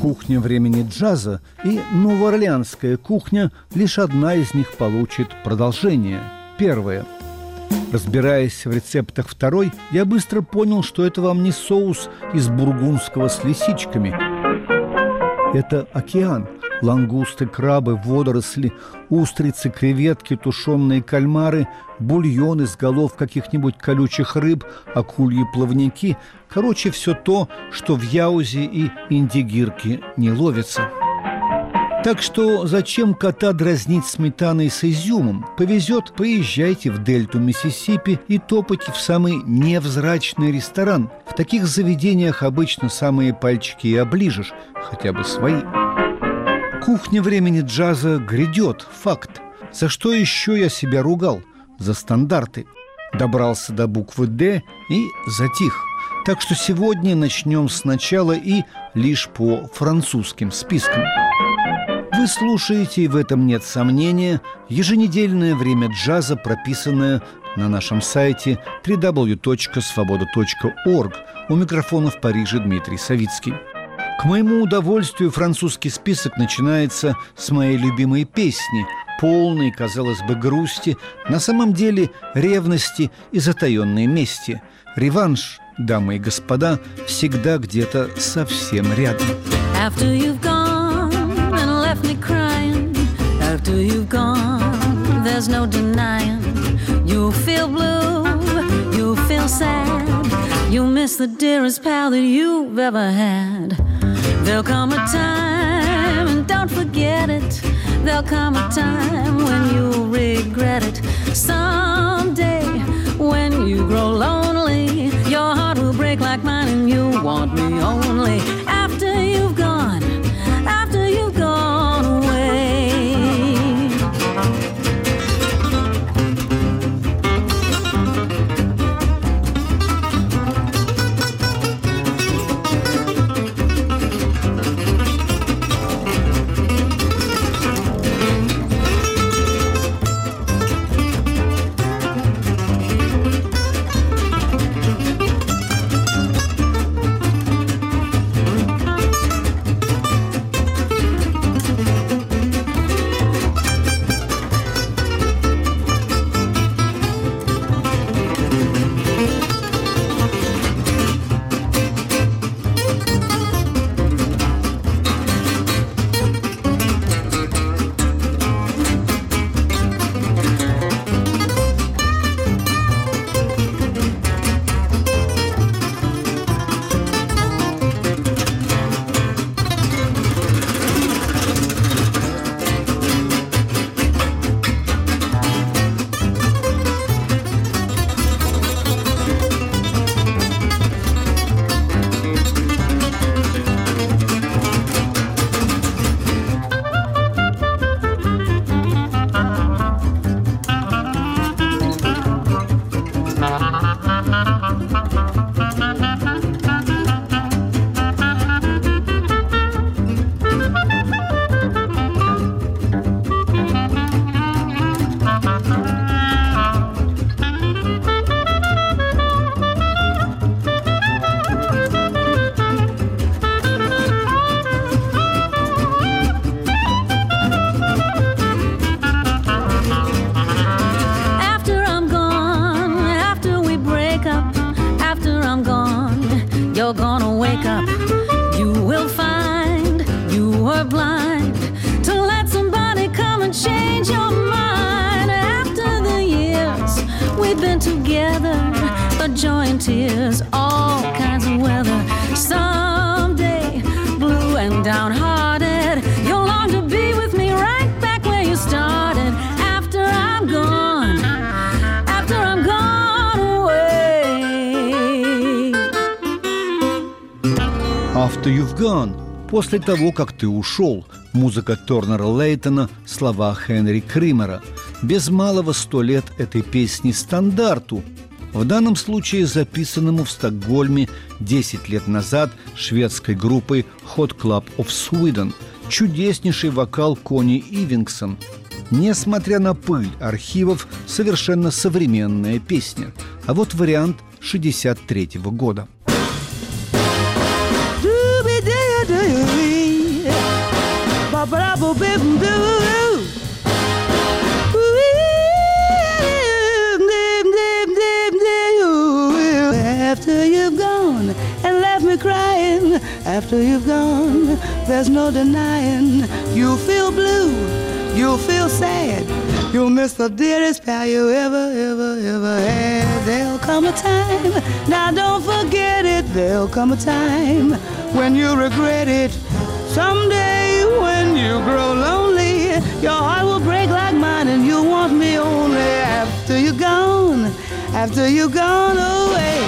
Кухня времени джаза и новоорлеанская кухня – лишь одна из них получит продолжение. Первое – Разбираясь в рецептах второй, я быстро понял, что это вам не соус из бургундского с лисичками. Это океан. Лангусты, крабы, водоросли, устрицы, креветки, тушеные кальмары, бульон из голов каких-нибудь колючих рыб, акульи плавники. Короче, все то, что в яузе и индигирке не ловится. Так что зачем кота дразнить сметаной с изюмом? Повезет, поезжайте в дельту Миссисипи и топайте в самый невзрачный ресторан. В таких заведениях обычно самые пальчики и оближешь, хотя бы свои. Кухня времени джаза грядет, факт. За что еще я себя ругал? За стандарты. Добрался до буквы «Д» и затих. Так что сегодня начнем сначала и лишь по французским спискам. Вы слушаете, и в этом нет сомнения, еженедельное время джаза, прописанное на нашем сайте www.svoboda.org. У микрофона в Париже Дмитрий Савицкий. К моему удовольствию французский список начинается с моей любимой песни, полной, казалось бы, грусти, на самом деле ревности и затаенной мести. Реванш, дамы и господа, всегда где-то совсем рядом. After you've gone left me crying after you've gone. There's no denying you'll feel blue, you'll feel sad. You'll miss the dearest pal that you've ever had. There'll come a time, and don't forget it. There'll come a time when you'll regret it. Someday, when you grow lonely, your heart will break like mine, and you'll want me only После того, как ты ушел, музыка Торнера Лейтона, слова Хенри Кримера. Без малого сто лет этой песни стандарту, в данном случае записанному в Стокгольме 10 лет назад шведской группой Hot Club of Sweden, чудеснейший вокал Кони Ивингсон. Несмотря на пыль архивов, совершенно современная песня. А вот вариант 63 After you've gone and left me crying, after you've gone, there's no denying. You'll feel blue, you'll feel sad, you'll miss the dearest pal you ever, ever, ever had. There'll come a time, now don't forget it, there'll come a time when you regret it. Someday you grow lonely, your heart will break like mine and you'll want me only after you're gone, after you're gone away.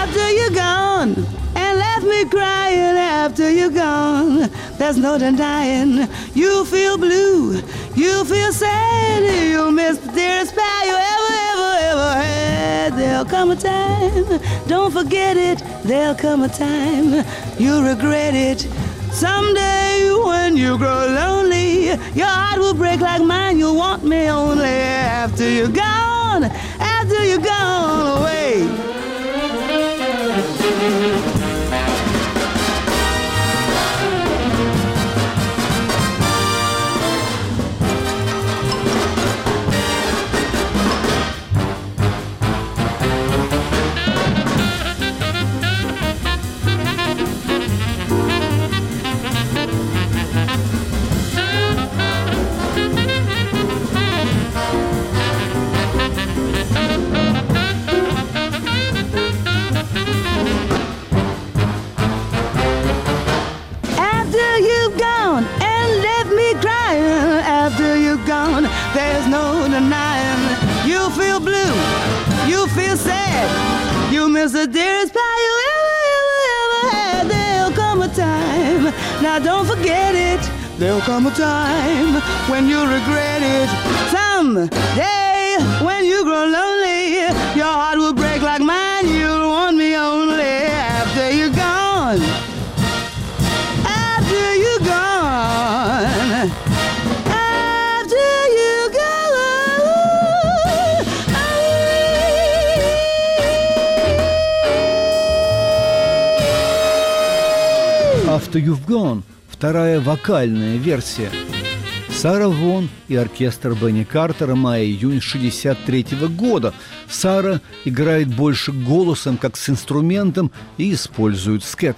After you're gone and left me crying after you're gone, there's no denying you feel blue, you feel sad, you miss the dearest pal you There'll come a time, don't forget it, there'll come a time you'll regret it. Someday when you grow lonely, your heart will break like mine. You'll want me only after you're gone, miss the dearest pal you ever, ever, ever had. There'll come a time, now don't forget it. There'll come a time when you regret it. Someday when you grow lonely, your heart will break like mine. You've Gone – вторая вокальная версия. Сара Вон и оркестр Бенни Картера мая-июнь 63 года. Сара играет больше голосом, как с инструментом, и использует скет.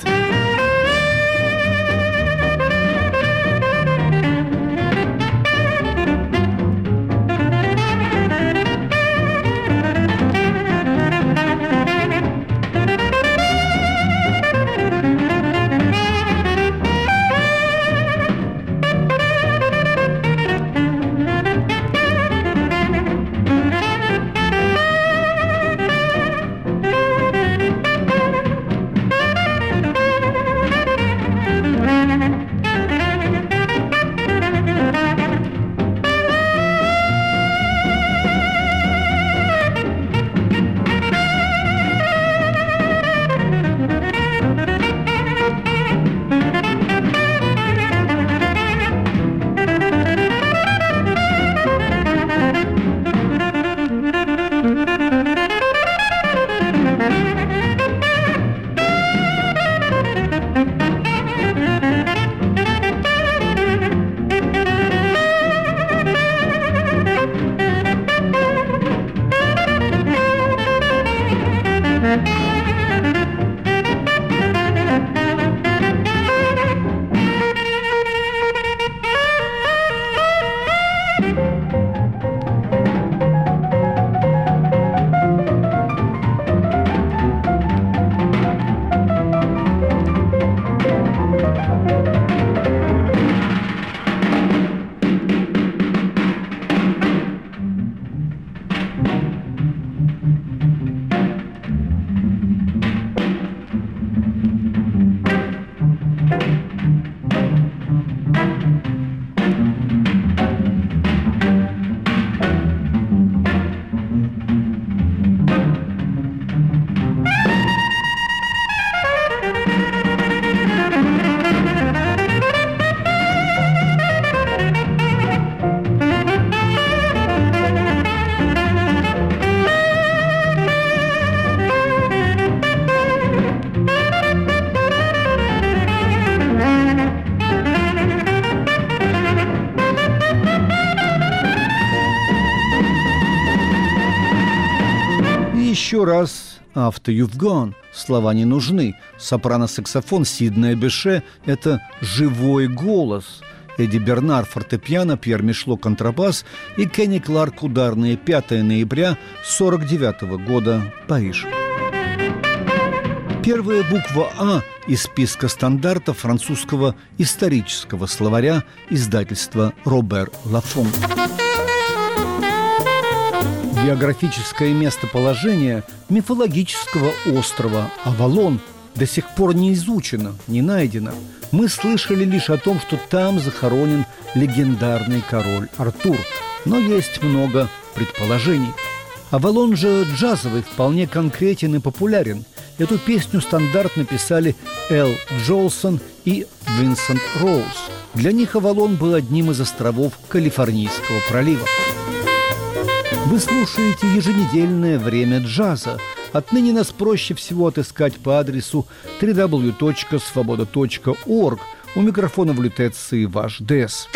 Раз «After you've gone». Слова не нужны. Сопрано-саксофон Сиднея Беше – это живой голос. Эдди Бернар – фортепиано, Пьер Мишло – контрабас и Кенни Кларк – ударные 5 ноября 49 года, Париж. Первая буква «А» из списка стандартов французского исторического словаря издательства «Робер Лафон». Географическое местоположение мифологического острова Авалон до сих пор не изучено, не найдено. Мы слышали лишь о том, что там захоронен легендарный король Артур, но есть много предположений. Авалон же джазовый вполне конкретен и популярен. Эту песню стандарт написали Эл Джолсон и Винсент Роуз. Для них Авалон был одним из островов Калифорнийского пролива. Вы слушаете еженедельное время джаза. Отныне нас проще всего отыскать по адресу www.svoboda.org. У микрофона в лютеции ваш Дес.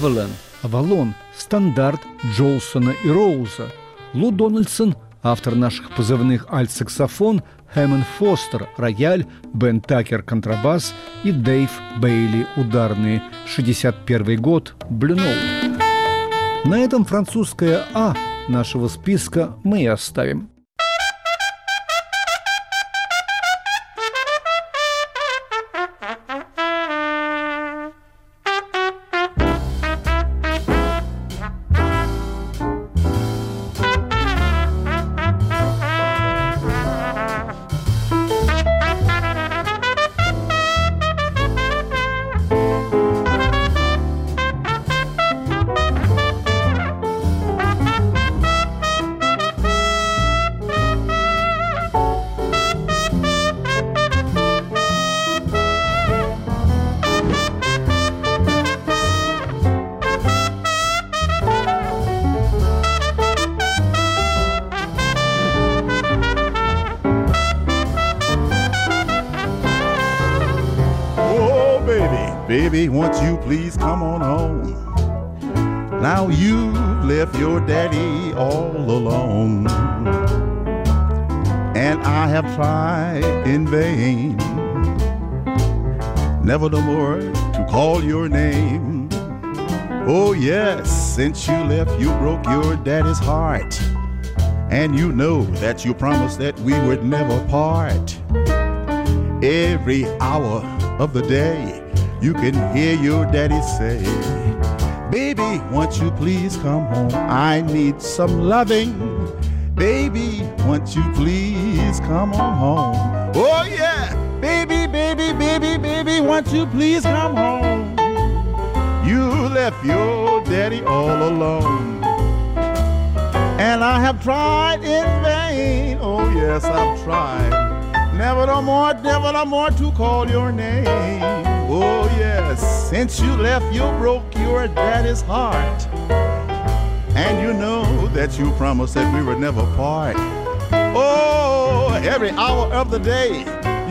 Эвелен, Авалон, Стандарт Джолсона и Роуза, Лу Дональдсон, автор наших позывных альт-саксофон, Херман Фостер, рояль, Бен Такер, контрабас и Дэйв Бейли, ударные, 61 год, Blue Note. На этом французское «А» нашего списка мы и оставим. You promised that we would never part. Every hour of the day, you can hear your daddy say, Baby, won't you please come home? I need some loving. Baby, won't you please come on home? Oh, yeah. Baby, baby, baby, baby, won't you please come home? You left your daddy all alone. And I have tried in vain. Oh, yes, I've tried. Never no more, never no more to call your name. Oh, yes, since you left, you broke your daddy's heart. And you know that you promised that we would never part. Oh, every hour of the day,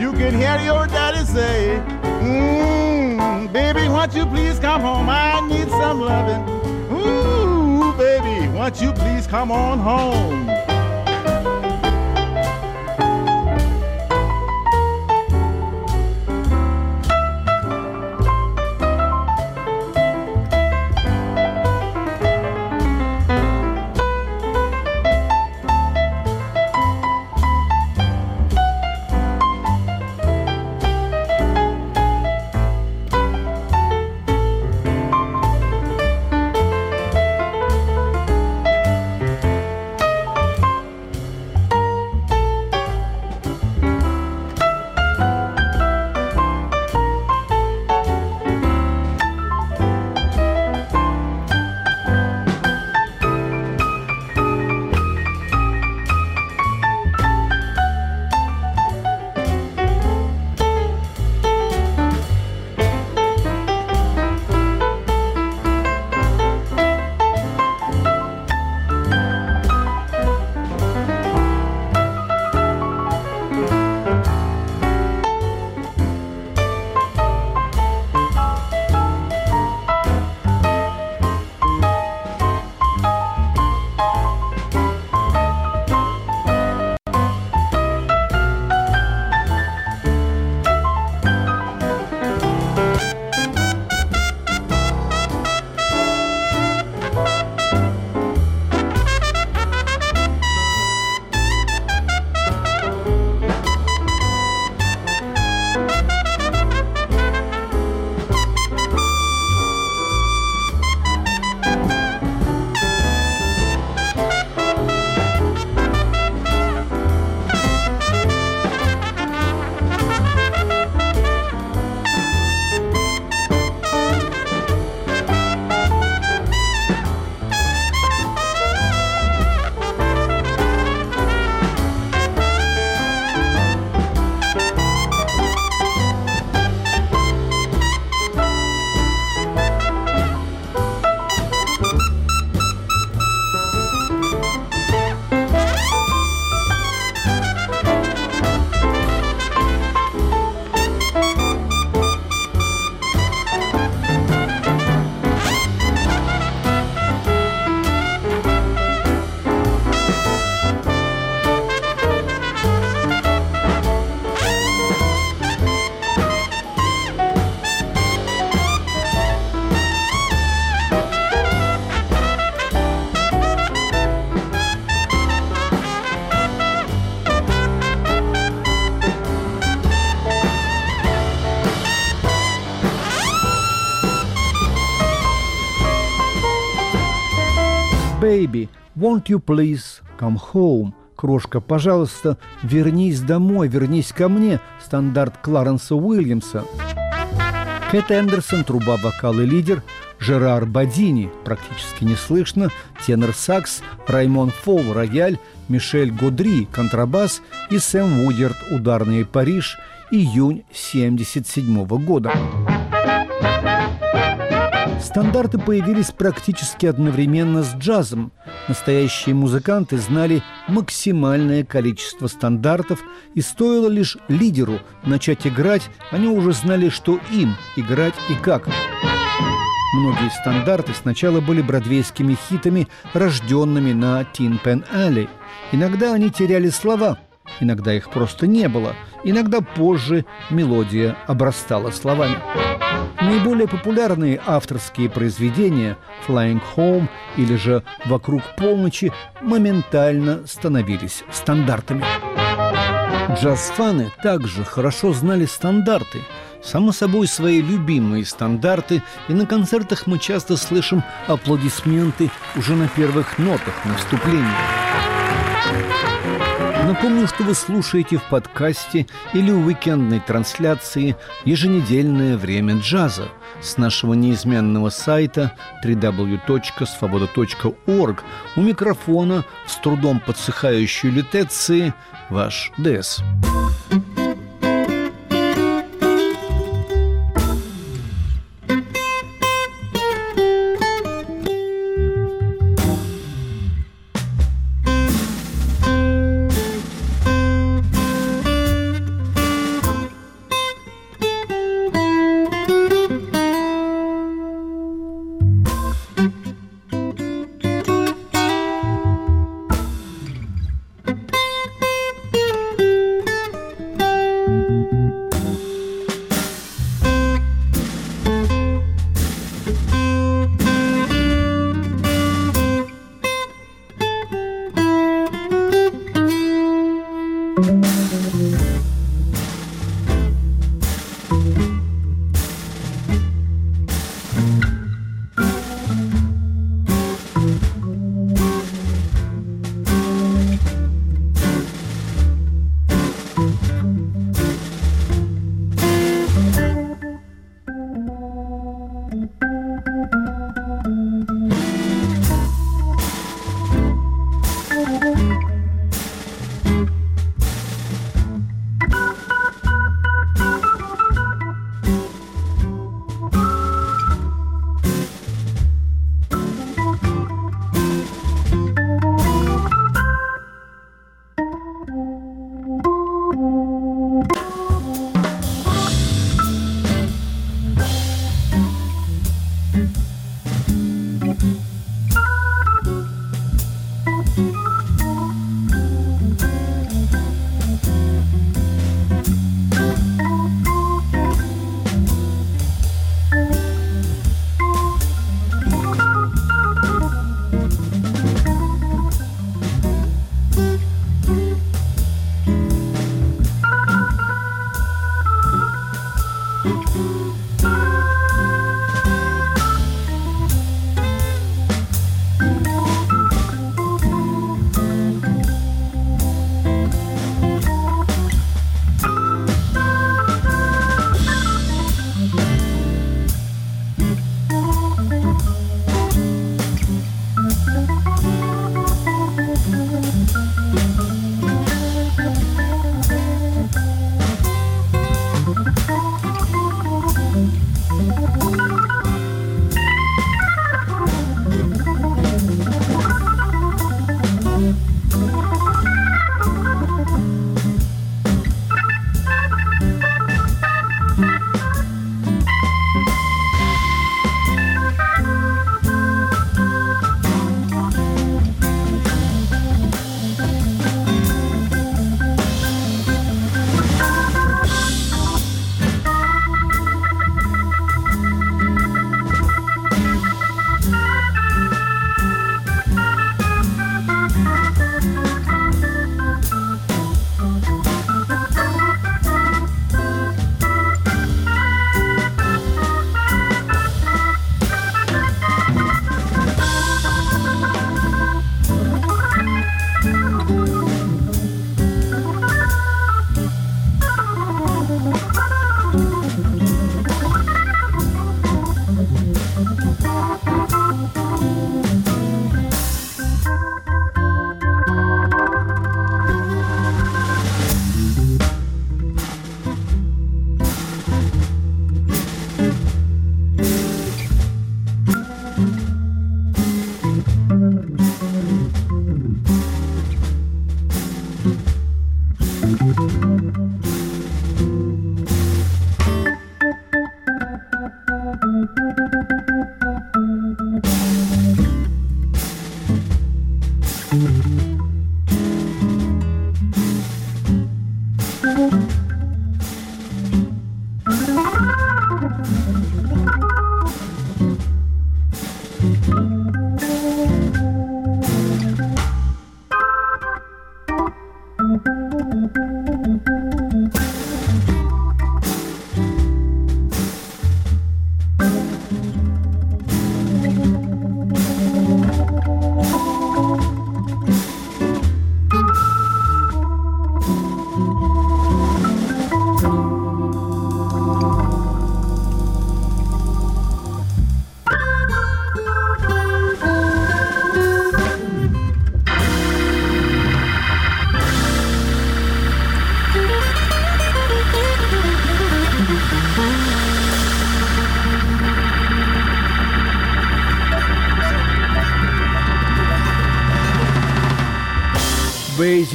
you can hear your daddy say, Mmm, baby, won't you please come home? I need some loving. Ooh, baby, won't you please come on home? Won't you please come home?» «Крошка, пожалуйста, вернись домой, вернись ко мне» стандарт Кларенса Уильямса. Кэт Эндерсон, труба, вокал и лидер, Жерар Бадини, практически не слышно, тенор сакс, Раймон Фол, рояль, Мишель Годри, контрабас и Сэм Вудерт, ударный Париж, июнь 1977 года. Стандарты появились практически одновременно с джазом. Настоящие музыканты знали максимальное количество стандартов, и стоило лишь лидеру начать играть, они уже знали, что им играть и как. Многие стандарты сначала были бродвейскими хитами, рожденными на Тин Пен Алли. Иногда они теряли слова, иногда их просто не было, иногда позже мелодия обрастала словами. Наиболее популярные авторские произведения «Flying Home» или же «Вокруг полночи» моментально становились стандартами. Джаз-фаны также хорошо знали стандарты. Само собой, свои любимые стандарты, и на концертах мы часто слышим аплодисменты уже на первых нотах на вступлении. Напомню, что вы слушаете в подкасте или в уикендной трансляции «Еженедельное время джаза» с нашего неизменного сайта www.svoboda.org у микрофона с трудом подсыхающей лютеции ваш Дес.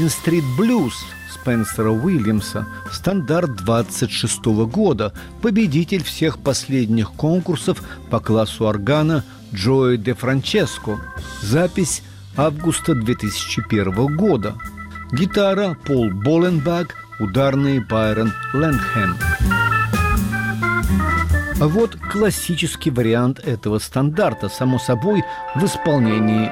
Бейзин Стрит Блюз Спенсера Уильямса, стандарт 26 года, победитель всех последних конкурсов по классу органа Джои де Франческо, запись августа 2001 года, гитара Пол Боленбак, ударный Байрон Лэндхэм. А вот классический вариант этого стандарта, само собой, в исполнении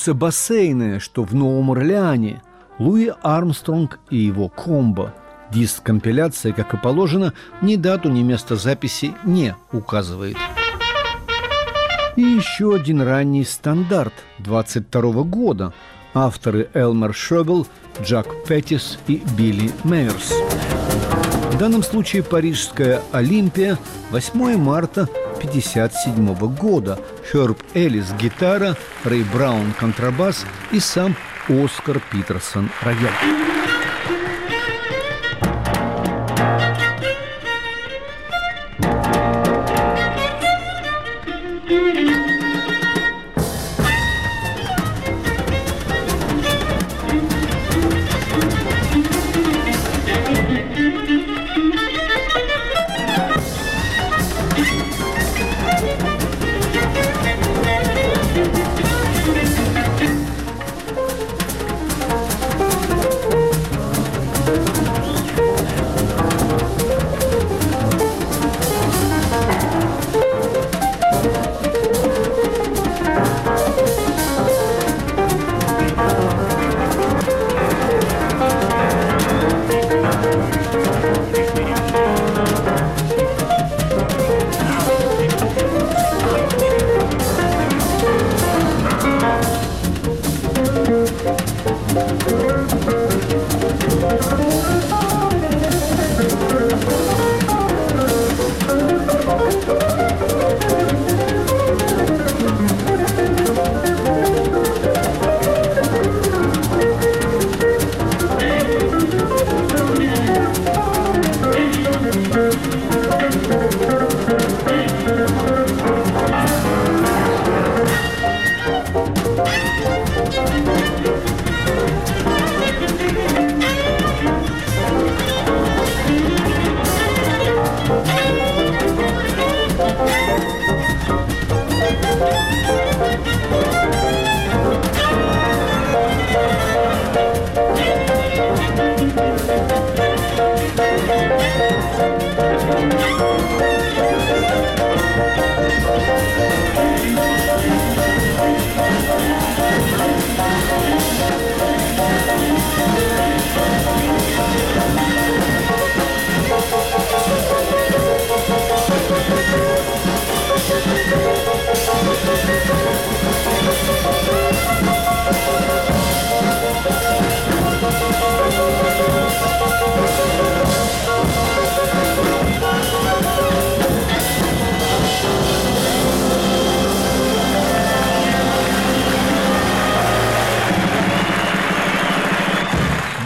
Улица Бассейная, что в Новом Орлеане, Луи Армстронг и его комбо. Диск компиляции, как и положено, ни дату, ни место записи не указывает. И еще один ранний стандарт 22 года. Авторы Элмер Шобел, Джак Петтис и Билли Мейерс. В данном случае парижская «Олимпия» 8 марта 1957 года. Херб Эллис – гитара, Рэй Браун – контрабас и сам Оскар Питерсон – рояль.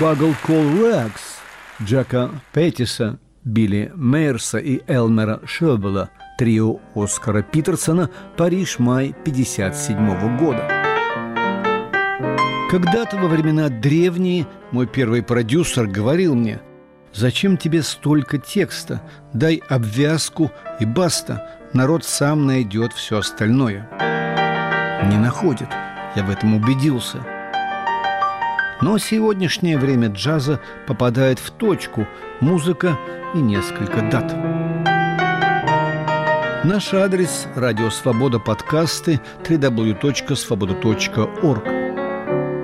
Багл Кол Рекс Джека Петтиса, Билли Мейерса и Элмера Шебела, трио Оскара Питерсона «Париж, май 57 года». Когда-то во времена древние мой первый продюсер говорил мне «Зачем тебе столько текста? Дай обвязку и баста. Народ сам найдет все остальное». Не находит. Я в этом убедился – но сегодняшнее время джаза попадает в точку. Музыка и несколько дат. Наш адрес – Радио Свобода подкасты www.svoboda.org.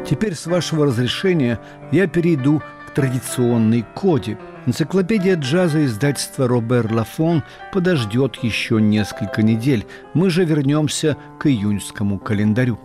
Теперь, с вашего разрешения, я перейду к традиционной коде. Энциклопедия джаза издательства Робер Лафон подождет еще несколько недель. Мы же вернемся к июньскому календарю.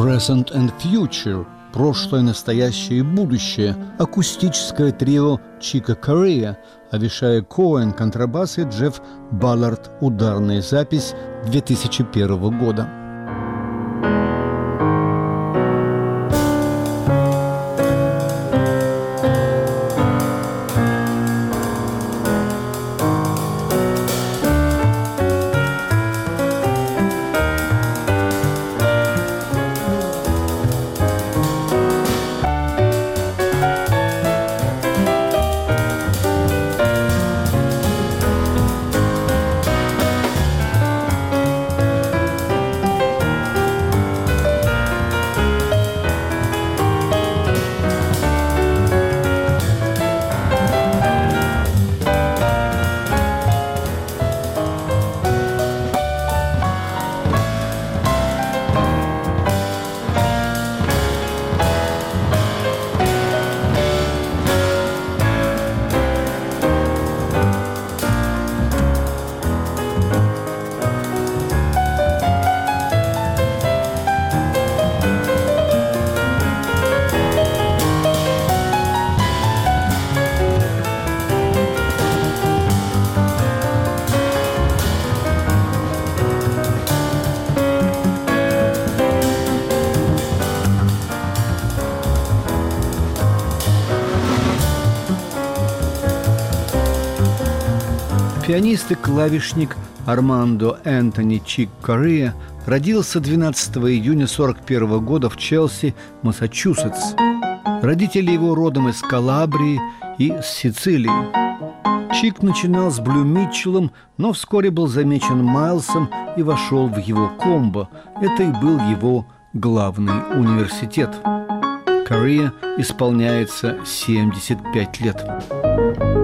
Present and Future – прошлое, настоящее и будущее – акустическое трио Чика Корея, Авишая Коэн – контрабас и Джефф Баллард – ударная запись 2001 года. Пианист и клавишник Армандо Энтони Чик Корея родился 12 июня 1941 года в Челси, Массачусетс. Родители его родом из Калабрии и с Сицилии. Чик начинал с Блю Митчеллом, но вскоре был замечен Майлсом и вошел в его комбо. Это и был его главный университет. Корея исполняется 75 лет.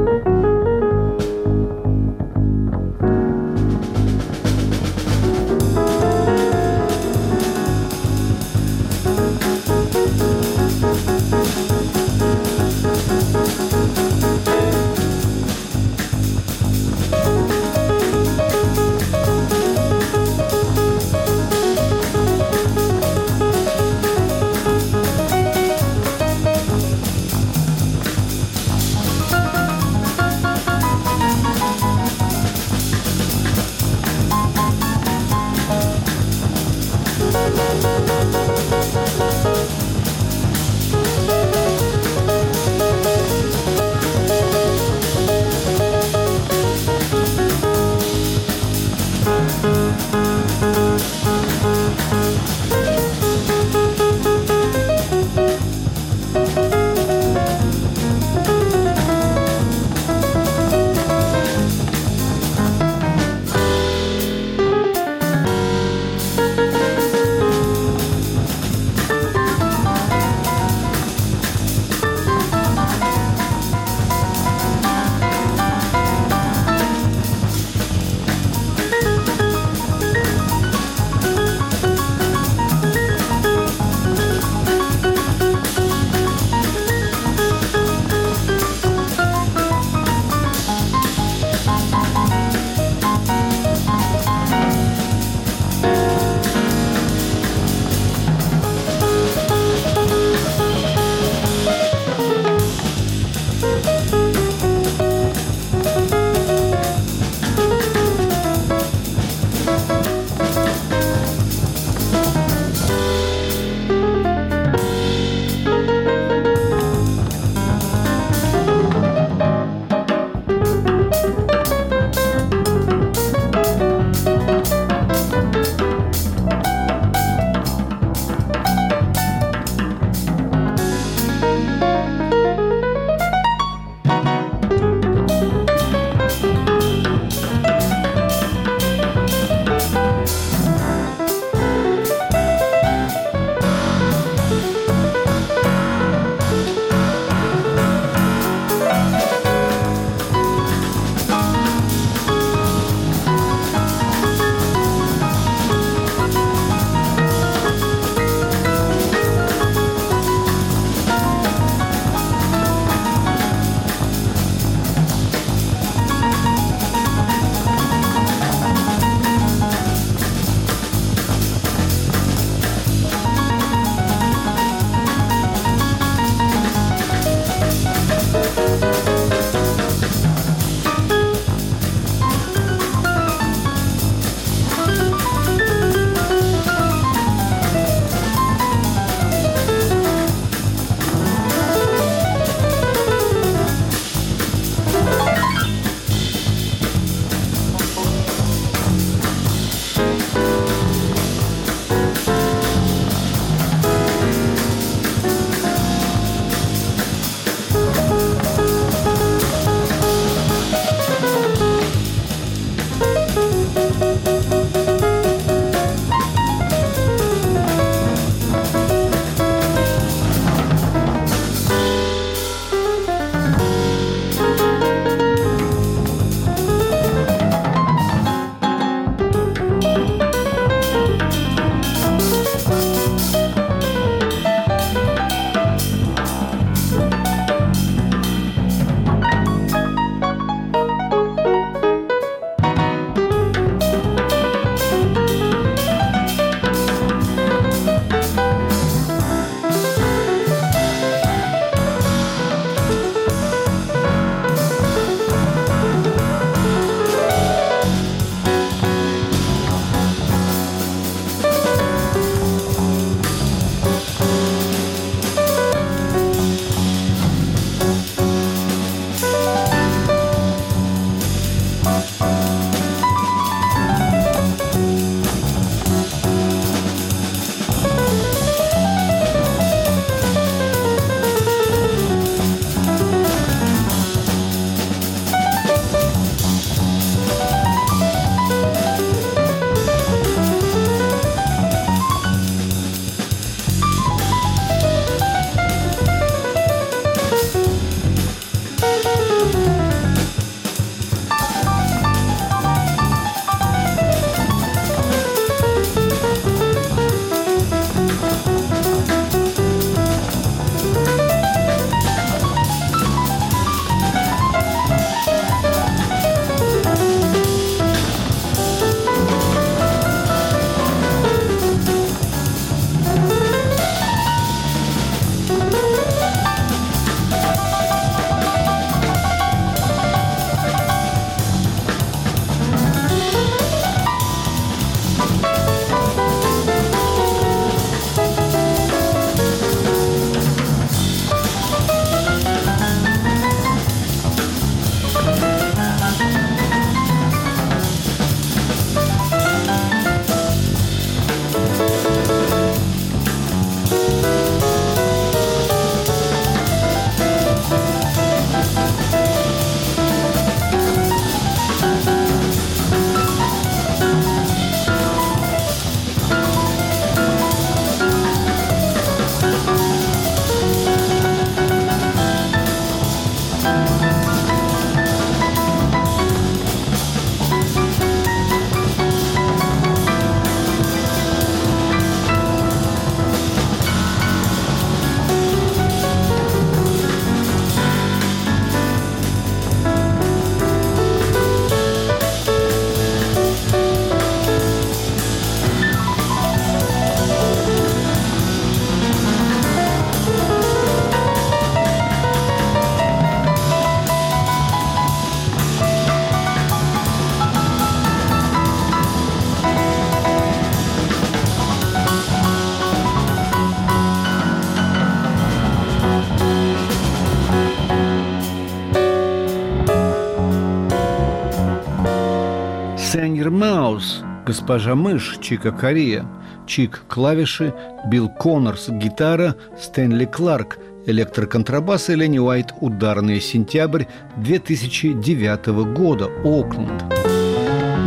Госпожа Мышь, Чика Корея, Чик клавиши, Билл Коннорс гитара, Стэнли Кларк электроконтрабас и Ленни Уайт ударный сентябрь 2009 года, Окленд.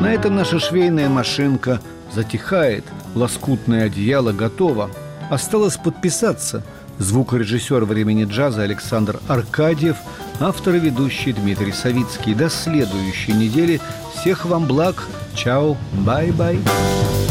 На этом наша швейная машинка затихает, лоскутное одеяло готово. Осталось подписаться. Звукорежиссер времени джаза Александр Аркадьев, автор и ведущий Дмитрий Савицкий. До следующей недели. Всех вам благ. Ciao, bye bye.